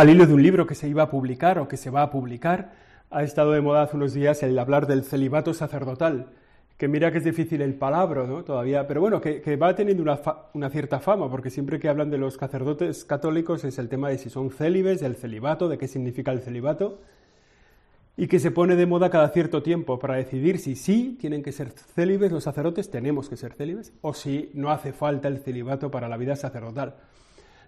Al hilo de un libro que se iba a publicar o que se va a publicar, ha estado de moda hace unos días el hablar del celibato sacerdotal, que mira que es difícil el palabra, ¿no? Todavía, pero bueno, que, va teniendo una, una, cierta fama, porque siempre que hablan de los sacerdotes católicos es el tema de si son célibes, del celibato, de qué significa el celibato, y que se pone de moda cada cierto tiempo para decidir si sí tienen que ser célibes los sacerdotes, tenemos que ser célibes, o si no hace falta el celibato para la vida sacerdotal.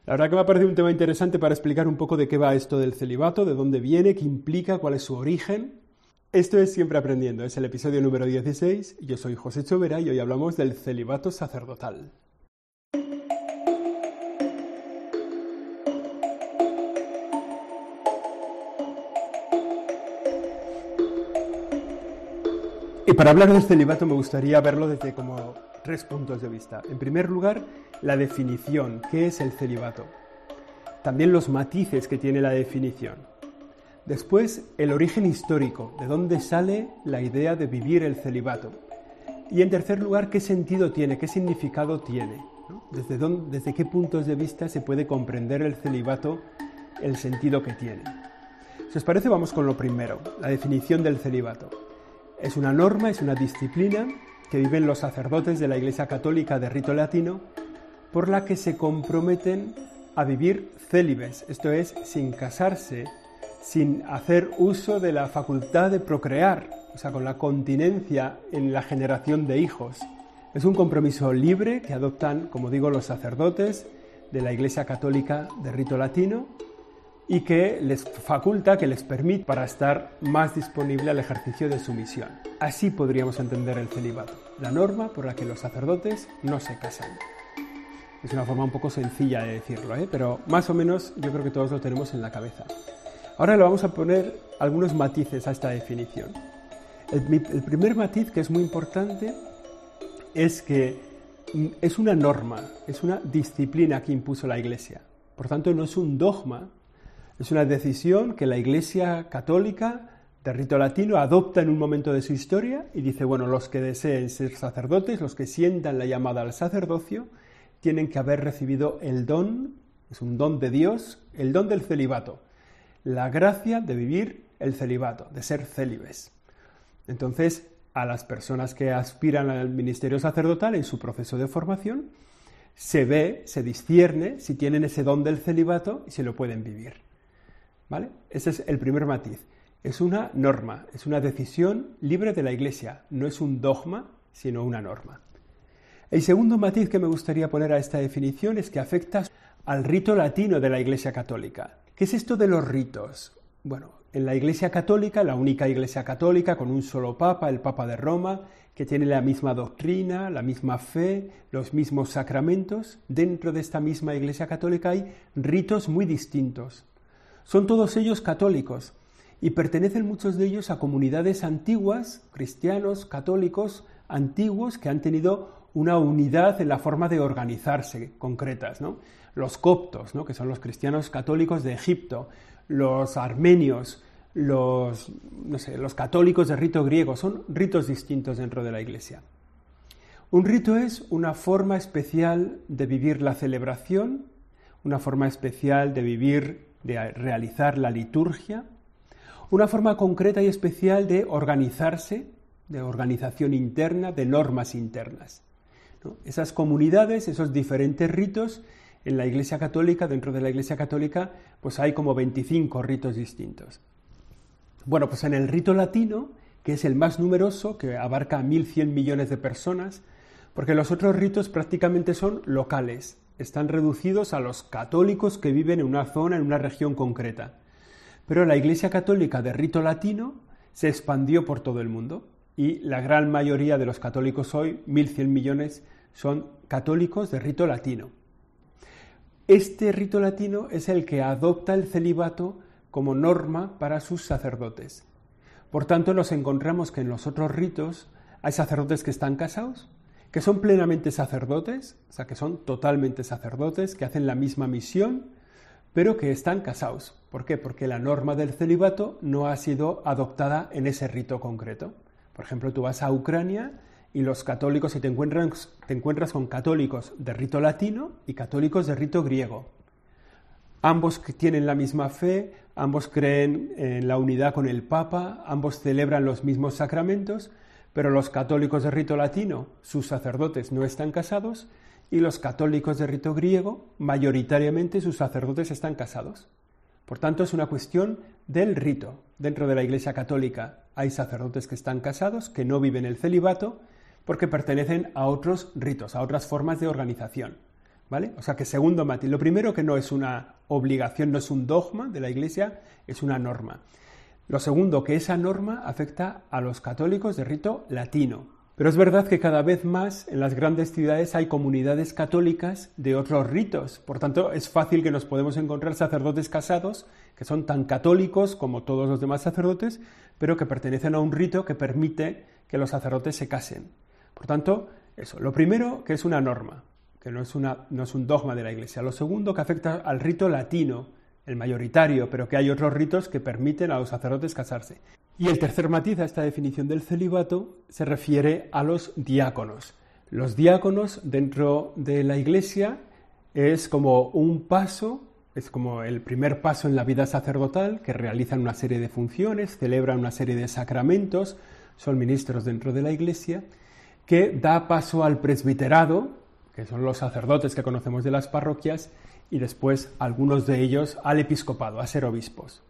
La verdad que me ha parecido un tema interesante para explicar un poco de qué va esto del celibato, de dónde viene, qué implica, cuál es su origen. Esto es Siempre Aprendiendo, es el episodio número 16. Yo soy José Chovera y hoy hablamos del celibato sacerdotal. Y para hablar del celibato me gustaría verlo desde como tres puntos de vista. En primer lugar, la definición, ¿qué es el celibato? También los matices que tiene la definición. Después, el origen histórico, de dónde sale la idea de vivir el celibato. Y en tercer lugar, qué sentido tiene, qué significado tiene. Desde, dónde, desde qué puntos de vista se puede comprender el celibato, el sentido que tiene. Si os parece, vamos con lo primero, la definición del celibato. Es una norma, es una disciplina que viven los sacerdotes de la Iglesia Católica de rito latino, por la que se comprometen a vivir célibes, esto es, sin casarse, sin hacer uso de la facultad de procrear, o sea, con la continencia en la generación de hijos. Es un compromiso libre que adoptan, como digo, los sacerdotes de la Iglesia Católica de rito latino y que les faculta, que les permite para estar más disponible al ejercicio de su misión. Así podríamos entender el celibato, la norma por la que los sacerdotes no se casan. Es una forma un poco sencilla de decirlo, ¿eh? pero más o menos yo creo que todos lo tenemos en la cabeza. Ahora le vamos a poner algunos matices a esta definición. El, el primer matiz que es muy importante es que es una norma, es una disciplina que impuso la Iglesia. Por tanto, no es un dogma, es una decisión que la Iglesia católica de rito latino adopta en un momento de su historia y dice, bueno, los que deseen ser sacerdotes, los que sientan la llamada al sacerdocio, tienen que haber recibido el don, es un don de Dios, el don del celibato, la gracia de vivir el celibato, de ser célibes. Entonces, a las personas que aspiran al ministerio sacerdotal en su proceso de formación, se ve, se discierne si tienen ese don del celibato y si lo pueden vivir. ¿Vale? Ese es el primer matiz. Es una norma, es una decisión libre de la Iglesia, no es un dogma, sino una norma. El segundo matiz que me gustaría poner a esta definición es que afecta al rito latino de la Iglesia Católica. ¿Qué es esto de los ritos? Bueno, en la Iglesia Católica, la única Iglesia Católica con un solo Papa, el Papa de Roma, que tiene la misma doctrina, la misma fe, los mismos sacramentos, dentro de esta misma Iglesia Católica hay ritos muy distintos. Son todos ellos católicos y pertenecen muchos de ellos a comunidades antiguas, cristianos, católicos, antiguos, que han tenido una unidad en la forma de organizarse concretas. ¿no? Los coptos, ¿no? que son los cristianos católicos de Egipto, los armenios, los, no sé, los católicos de rito griego, son ritos distintos dentro de la Iglesia. Un rito es una forma especial de vivir la celebración, una forma especial de vivir de realizar la liturgia, una forma concreta y especial de organizarse, de organización interna, de normas internas. Esas comunidades, esos diferentes ritos, en la Iglesia Católica, dentro de la Iglesia Católica, pues hay como 25 ritos distintos. Bueno, pues en el rito latino, que es el más numeroso, que abarca a 1.100 millones de personas, porque los otros ritos prácticamente son locales, están reducidos a los católicos que viven en una zona, en una región concreta. Pero la Iglesia Católica de rito latino se expandió por todo el mundo y la gran mayoría de los católicos hoy, 1.100 millones, son católicos de rito latino. Este rito latino es el que adopta el celibato como norma para sus sacerdotes. Por tanto, nos encontramos que en los otros ritos hay sacerdotes que están casados que son plenamente sacerdotes, o sea, que son totalmente sacerdotes, que hacen la misma misión, pero que están casados. ¿Por qué? Porque la norma del celibato no ha sido adoptada en ese rito concreto. Por ejemplo, tú vas a Ucrania y los católicos, y te encuentras, te encuentras con católicos de rito latino y católicos de rito griego. Ambos tienen la misma fe, ambos creen en la unidad con el Papa, ambos celebran los mismos sacramentos, pero los católicos de rito latino, sus sacerdotes no están casados, y los católicos de rito griego, mayoritariamente sus sacerdotes están casados. Por tanto, es una cuestión del rito. Dentro de la Iglesia Católica hay sacerdotes que están casados, que no viven el celibato, porque pertenecen a otros ritos, a otras formas de organización. ¿Vale? O sea que segundo matiz, lo primero que no es una obligación, no es un dogma de la Iglesia, es una norma. Lo segundo, que esa norma afecta a los católicos de rito latino. Pero es verdad que cada vez más en las grandes ciudades hay comunidades católicas de otros ritos. Por tanto, es fácil que nos podemos encontrar sacerdotes casados que son tan católicos como todos los demás sacerdotes, pero que pertenecen a un rito que permite que los sacerdotes se casen. Por tanto, eso. Lo primero, que es una norma, que no es, un dogma de la Iglesia. Lo segundo, que afecta al rito latino, el mayoritario, pero que hay otros ritos que permiten a los sacerdotes casarse. Y el tercer matiz a esta definición del celibato se refiere a los diáconos. Los diáconos dentro de la Iglesia es como un paso, es como el primer paso en la vida sacerdotal, que realizan una serie de funciones, celebran una serie de sacramentos, son ministros dentro de la Iglesia, que da paso al presbiterado, que son los sacerdotes que conocemos de las parroquias, y después algunos de ellos al episcopado, a ser obispos.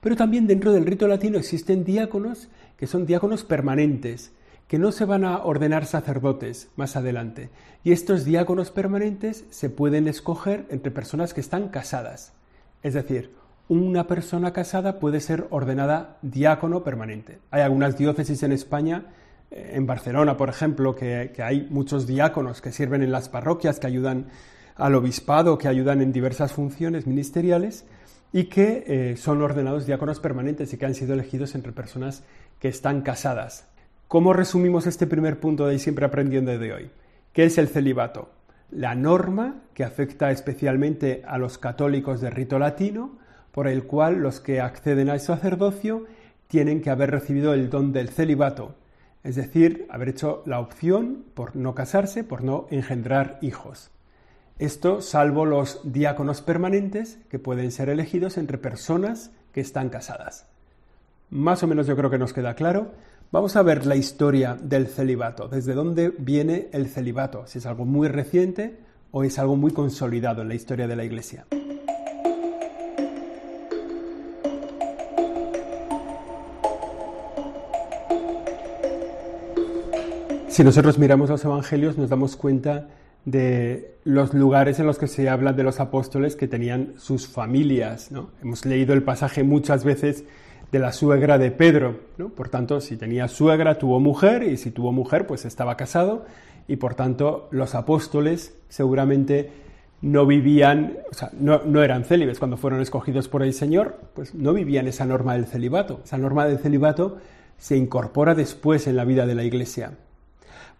Pero también dentro del rito latino existen diáconos que son diáconos permanentes, que no se van a ordenar sacerdotes más adelante. Y estos diáconos permanentes se pueden escoger entre personas que están casadas. Es decir, una persona casada puede ser ordenada diácono permanente. Hay algunas diócesis en España, en Barcelona, por ejemplo, que, hay muchos diáconos que sirven en las parroquias, que ayudan al obispado, que ayudan en diversas funciones ministeriales y que eh, son ordenados diáconos permanentes y que han sido elegidos entre personas que están casadas. ¿Cómo resumimos este primer punto de Siempre Aprendiendo de hoy? ¿Qué es el celibato? La norma que afecta especialmente a los católicos de rito latino, por el cual los que acceden al sacerdocio tienen que haber recibido el don del celibato, es decir, haber hecho la opción por no casarse, por no engendrar hijos. Esto salvo los diáconos permanentes que pueden ser elegidos entre personas que están casadas. Más o menos yo creo que nos queda claro. Vamos a ver la historia del celibato, desde dónde viene el celibato, si es algo muy reciente o es algo muy consolidado en la historia de la Iglesia. Si nosotros miramos los evangelios nos damos cuenta de los lugares en los que se habla de los apóstoles que tenían sus familias. ¿no? Hemos leído el pasaje muchas veces de la suegra de Pedro. Por tanto, si tenía suegra, tuvo mujer, y si tuvo mujer, pues estaba casado, y por tanto los apóstoles seguramente no vivían, o sea, no, no eran célibes cuando fueron escogidos por el Señor, pues no vivían esa norma del celibato. Esa norma del celibato se incorpora después en la vida de la Iglesia.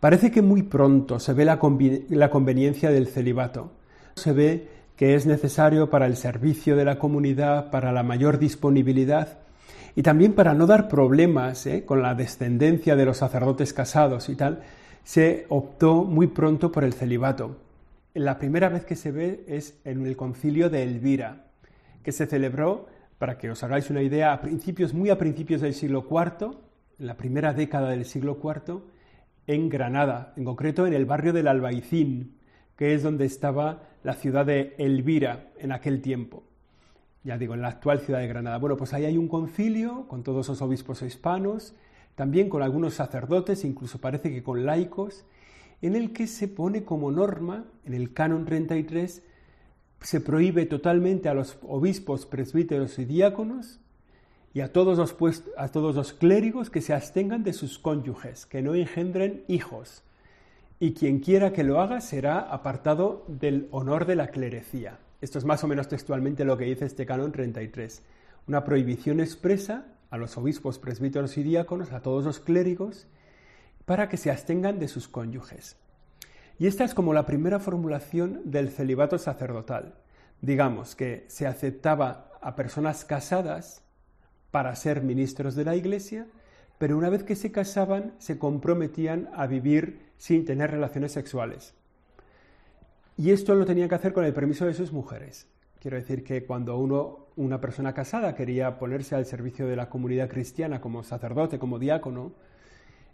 Parece que muy pronto se ve la, conveniencia del celibato. Se ve que es necesario para el servicio de la comunidad, para la mayor disponibilidad y también para no dar problemas ¿eh? con la descendencia de los sacerdotes casados y tal, se optó muy pronto por el celibato. La primera vez que se ve es en el concilio de Elvira, que se celebró, para que os hagáis una idea, a principios, muy a principios del siglo IV, en la primera década del siglo IV, en Granada, en concreto en el barrio del Albaicín, que es donde estaba la ciudad de Elvira en aquel tiempo. Ya digo, en la actual ciudad de Granada. Bueno, pues ahí hay un concilio con todos los obispos hispanos, también con algunos sacerdotes, incluso parece que con laicos, en el que se pone como norma, en el canon 33, se prohíbe totalmente a los obispos, presbíteros y diáconos y a todos, los a todos los clérigos que se abstengan de sus cónyuges, que no engendren hijos, y quien quiera que lo haga será apartado del honor de la clerecía. Esto es más o menos textualmente lo que dice este canon 33. Una prohibición expresa a los obispos, presbíteros y diáconos, a todos los clérigos, para que se abstengan de sus cónyuges. Y esta es como la primera formulación del celibato sacerdotal. Digamos que se aceptaba a personas casadas para ser ministros de la Iglesia, pero una vez que se casaban se comprometían a vivir sin tener relaciones sexuales. Y esto lo tenían que hacer con el permiso de sus mujeres. Quiero decir que cuando uno, una persona casada quería ponerse al servicio de la comunidad cristiana como sacerdote, como diácono,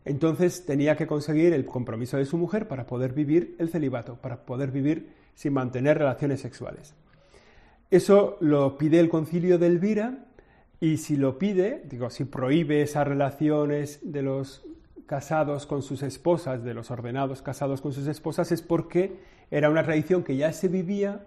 entonces tenía que conseguir el compromiso de su mujer para poder vivir el celibato, para poder vivir sin mantener relaciones sexuales. Eso lo pide el concilio de Elvira y si lo pide, digo, si prohíbe esas relaciones de los casados con sus esposas, de los ordenados casados con sus esposas, es porque era una tradición que ya se vivía,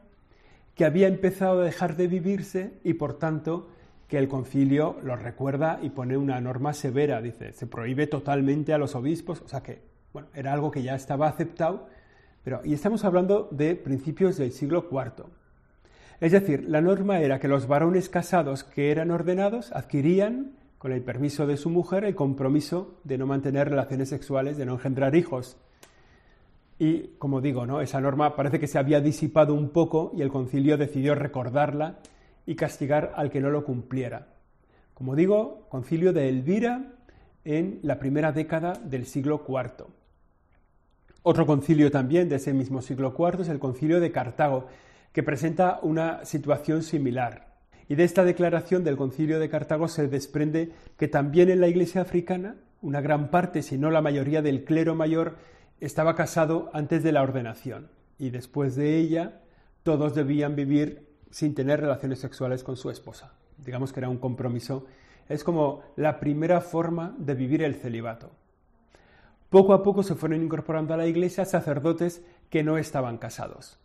que había empezado a dejar de vivirse y por tanto que el concilio lo recuerda y pone una norma severa, dice, se prohíbe totalmente a los obispos, o sea que, bueno, era algo que ya estaba aceptado, pero, y estamos hablando de principios del siglo IV. Es decir, la norma era que los varones casados que eran ordenados adquirían, con el permiso de su mujer, el compromiso de no mantener relaciones sexuales, de no engendrar hijos. Y, como digo, esa norma parece que se había disipado un poco y el concilio decidió recordarla y castigar al que no lo cumpliera. Como digo, concilio de Elvira en la primera década del siglo IV. Otro concilio también de ese mismo siglo IV es el concilio de Cartago, que presenta una situación similar. Y de esta declaración del concilio de Cartago se desprende que también en la iglesia africana una gran parte, si no la mayoría del clero mayor, estaba casado antes de la ordenación y después de ella todos debían vivir sin tener relaciones sexuales con su esposa. Digamos que era un compromiso. Es como la primera forma de vivir el celibato. Poco a poco se fueron incorporando a la iglesia sacerdotes que no estaban casados.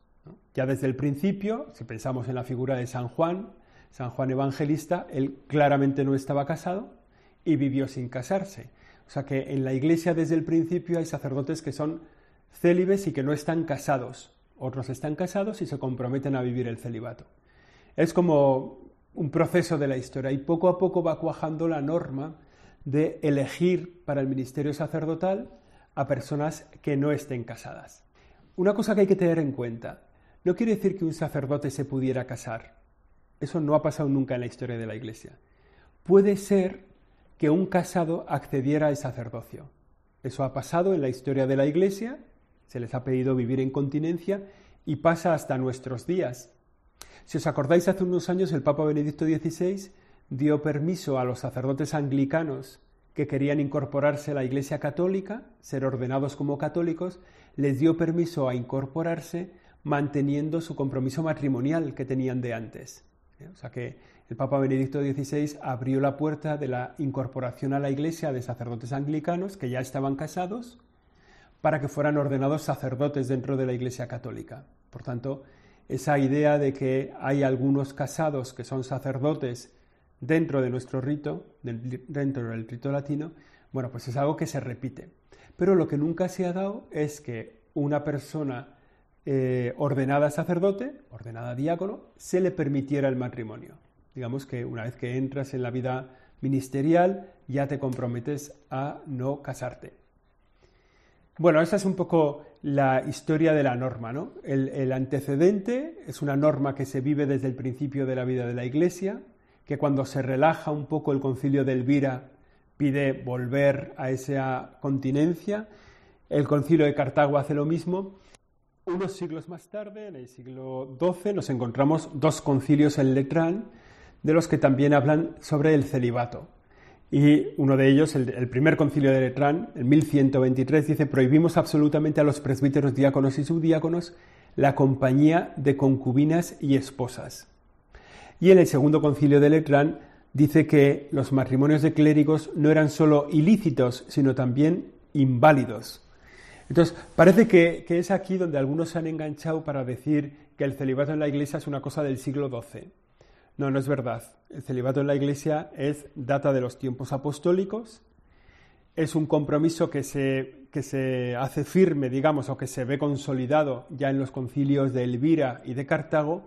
Ya desde el principio, si pensamos en la figura de San Juan, San Juan Evangelista, él claramente no estaba casado y vivió sin casarse. O sea que en la iglesia desde el principio hay sacerdotes que son célibes y que no están casados. Otros están casados y se comprometen a vivir el celibato. Es como un proceso de la historia y poco a poco va cuajando la norma de elegir para el ministerio sacerdotal a personas que no estén casadas. Una cosa que hay que tener en cuenta, no quiere decir que un sacerdote se pudiera casar. Eso no ha pasado nunca en la historia de la Iglesia. Puede ser que un casado accediera al sacerdocio. Eso ha pasado en la historia de la Iglesia, se les ha pedido vivir en continencia y pasa hasta nuestros días. Si os acordáis, hace unos años el Papa Benedicto XVI dio permiso a los sacerdotes anglicanos que querían incorporarse a la Iglesia Católica, ser ordenados como católicos, les dio permiso a incorporarse manteniendo su compromiso matrimonial que tenían de antes. ¿eh? O sea que el Papa Benedicto XVI abrió la puerta de la incorporación a la Iglesia de sacerdotes anglicanos que ya estaban casados para que fueran ordenados sacerdotes dentro de la Iglesia Católica. Por tanto, esa idea de que hay algunos casados que son sacerdotes dentro de nuestro rito, dentro del rito latino, bueno, pues es algo que se repite. Pero lo que nunca se ha dado es que una persona eh, ordenada sacerdote, ordenada diácono, se le permitiera el matrimonio. Digamos que una vez que entras en la vida ministerial ya te comprometes a no casarte. Bueno, esa es un poco la historia de la norma. ¿no? El, el, antecedente es una norma que se vive desde el principio de la vida de la Iglesia, que cuando se relaja un poco el concilio de Elvira pide volver a esa continencia. El concilio de Cartago hace lo mismo unos siglos más tarde, en el siglo XII, nos encontramos dos concilios en Letrán, de los que también hablan sobre el celibato. Y uno de ellos, el, primer concilio de Letrán, en 1123, dice, prohibimos absolutamente a los presbíteros, diáconos y subdiáconos la compañía de concubinas y esposas. Y en el segundo concilio de Letrán dice que los matrimonios de clérigos no eran solo ilícitos, sino también inválidos. Entonces, parece que, es aquí donde algunos se han enganchado para decir que el celibato en la Iglesia es una cosa del siglo XII. No, no es verdad. El celibato en la Iglesia es data de los tiempos apostólicos, es un compromiso que se, que se hace firme, digamos, o que se ve consolidado ya en los concilios de Elvira y de Cartago,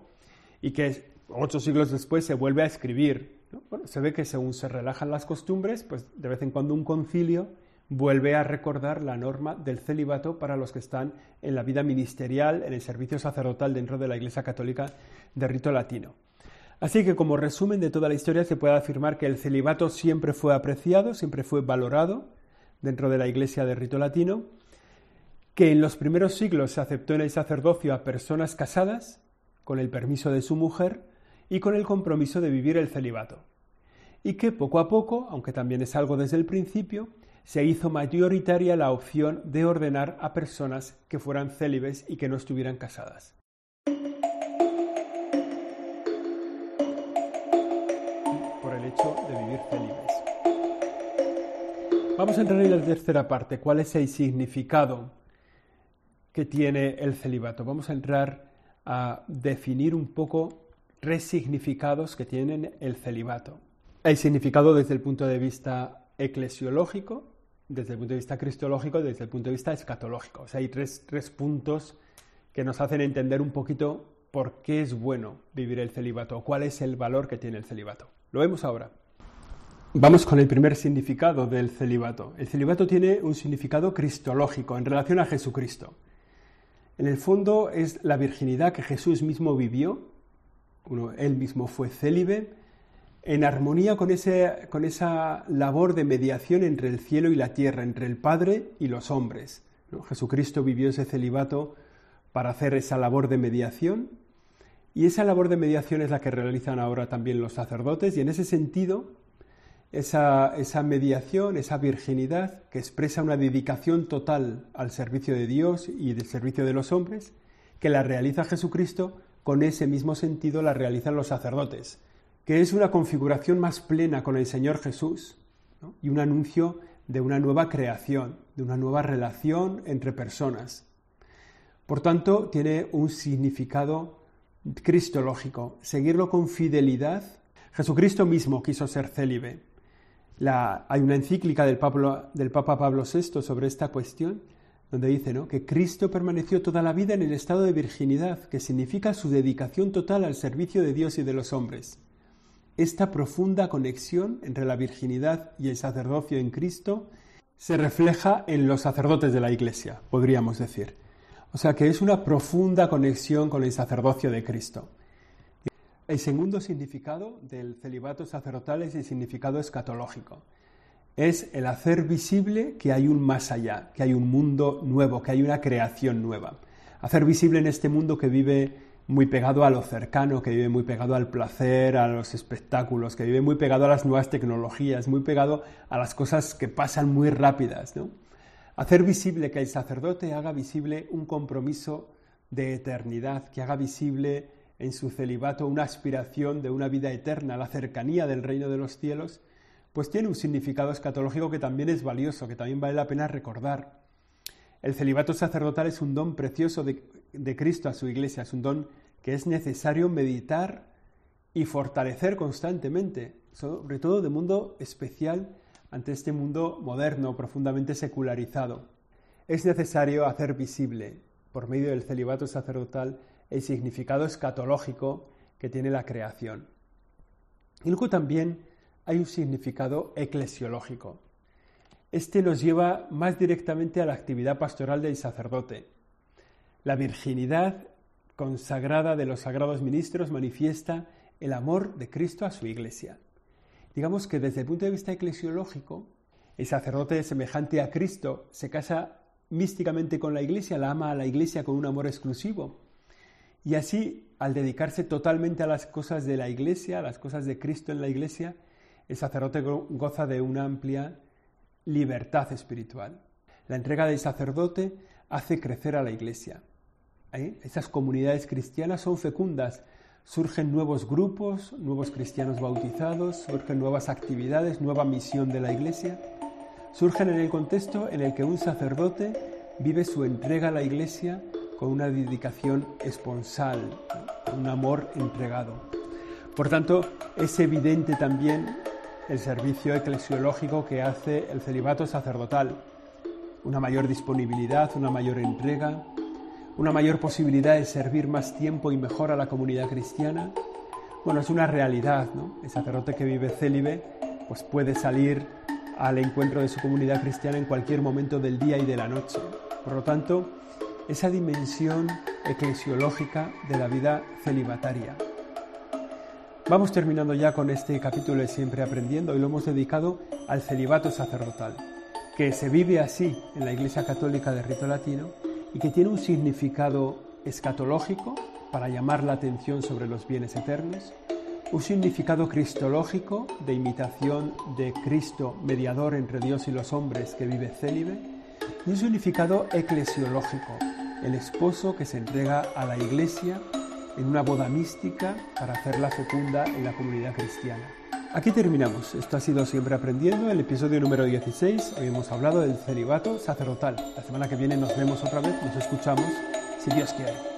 y que ocho siglos después se vuelve a escribir. Bueno, se ve que según se relajan las costumbres, pues de vez en cuando un concilio vuelve a recordar la norma del celibato para los que están en la vida ministerial, en el servicio sacerdotal dentro de la Iglesia Católica de rito latino. Así que como resumen de toda la historia se puede afirmar que el celibato siempre fue apreciado, siempre fue valorado dentro de la Iglesia de rito latino, que en los primeros siglos se aceptó en el sacerdocio a personas casadas con el permiso de su mujer y con el compromiso de vivir el celibato. Y que poco a poco, aunque también es algo desde el principio, se hizo mayoritaria la opción de ordenar a personas que fueran célibes y que no estuvieran casadas. Por el hecho de vivir célibes. Vamos a entrar en la tercera parte. ¿Cuál es el significado que tiene el celibato? Vamos a entrar a definir un poco tres significados que tienen el celibato. El significado desde el punto de vista eclesiológico, desde el punto de vista cristológico desde el punto de vista escatológico. O sea, hay tres, tres puntos que nos hacen entender un poquito por qué es bueno vivir el celibato, cuál es el valor que tiene el celibato. Lo vemos ahora. Vamos con el primer significado del celibato. El celibato tiene un significado cristológico en relación a Jesucristo. En el fondo es la virginidad que Jesús mismo vivió, él mismo fue célibe, en armonía con, ese, con esa labor de mediación entre el cielo y la tierra, entre el Padre y los hombres. Jesucristo vivió ese celibato para hacer esa labor de mediación y esa labor de mediación es la que realizan ahora también los sacerdotes y en ese sentido esa, esa mediación, esa virginidad que expresa una dedicación total al servicio de Dios y del servicio de los hombres, que la realiza Jesucristo, con ese mismo sentido la realizan los sacerdotes que es una configuración más plena con el Señor Jesús y un anuncio de una nueva creación, de una nueva relación entre personas. Por tanto, tiene un significado cristológico. Seguirlo con fidelidad. Jesucristo mismo quiso ser célibe. hay una encíclica del, del Papa Pablo VI sobre esta cuestión, donde dice que Cristo permaneció toda la vida en el estado de virginidad, que significa su dedicación total al servicio de Dios y de los hombres. Esta profunda conexión entre la virginidad y el sacerdocio en Cristo se refleja en los sacerdotes de la Iglesia, podríamos decir. O sea que es una profunda conexión con el sacerdocio de Cristo. El segundo significado del celibato sacerdotal es el significado escatológico. Es el hacer visible que hay un más allá, que hay un mundo nuevo, que hay una creación nueva. Hacer visible en este mundo que vive muy pegado a lo cercano, que vive muy pegado al placer, a los espectáculos, que vive muy pegado a las nuevas tecnologías, muy pegado a las cosas que pasan muy rápidas. ¿no? Hacer visible que el sacerdote haga visible un compromiso de eternidad, que haga visible en su celibato una aspiración de una vida eterna, la cercanía del reino de los cielos, pues tiene un significado escatológico que también es valioso, que también vale la pena recordar. El celibato sacerdotal es un don precioso de, de Cristo a su iglesia, es un don que es necesario meditar y fortalecer constantemente, sobre todo de mundo especial ante este mundo moderno, profundamente secularizado. Es necesario hacer visible, por medio del celibato sacerdotal, el significado escatológico que tiene la creación. Y luego también hay un significado eclesiológico. Este nos lleva más directamente a la actividad pastoral del sacerdote. La virginidad consagrada de los sagrados ministros manifiesta el amor de Cristo a su iglesia. Digamos que desde el punto de vista eclesiológico, el sacerdote semejante a Cristo se casa místicamente con la iglesia, la ama a la iglesia con un amor exclusivo. Y así, al dedicarse totalmente a las cosas de la iglesia, a las cosas de Cristo en la iglesia, el sacerdote goza de una amplia libertad espiritual. La entrega del sacerdote hace crecer a la iglesia. ¿Eh? Esas comunidades cristianas son fecundas. Surgen nuevos grupos, nuevos cristianos bautizados, surgen nuevas actividades, nueva misión de la Iglesia. Surgen en el contexto en el que un sacerdote vive su entrega a la Iglesia con una dedicación esponsal, un amor entregado. Por tanto, es evidente también el servicio eclesiológico que hace el celibato sacerdotal, una mayor disponibilidad, una mayor entrega, una mayor posibilidad de servir más tiempo y mejor a la comunidad cristiana. Bueno, es una realidad, ¿no? El sacerdote que vive célibe pues puede salir al encuentro de su comunidad cristiana en cualquier momento del día y de la noche. Por lo tanto, esa dimensión eclesiológica de la vida celibataria. Vamos terminando ya con este capítulo de Siempre Aprendiendo y lo hemos dedicado al celibato sacerdotal, que se vive así en la Iglesia Católica de Rito Latino y que tiene un significado escatológico para llamar la atención sobre los bienes eternos, un significado cristológico de imitación de Cristo, mediador entre Dios y los hombres que vive célibe, y un significado eclesiológico, el esposo que se entrega a la iglesia en una boda mística para hacerla fecunda en la comunidad cristiana. Aquí terminamos. Esto ha sido Siempre Aprendiendo, el episodio número 16. Hoy hemos hablado del celibato sacerdotal. La semana que viene nos vemos otra vez, nos escuchamos, si Dios quiere.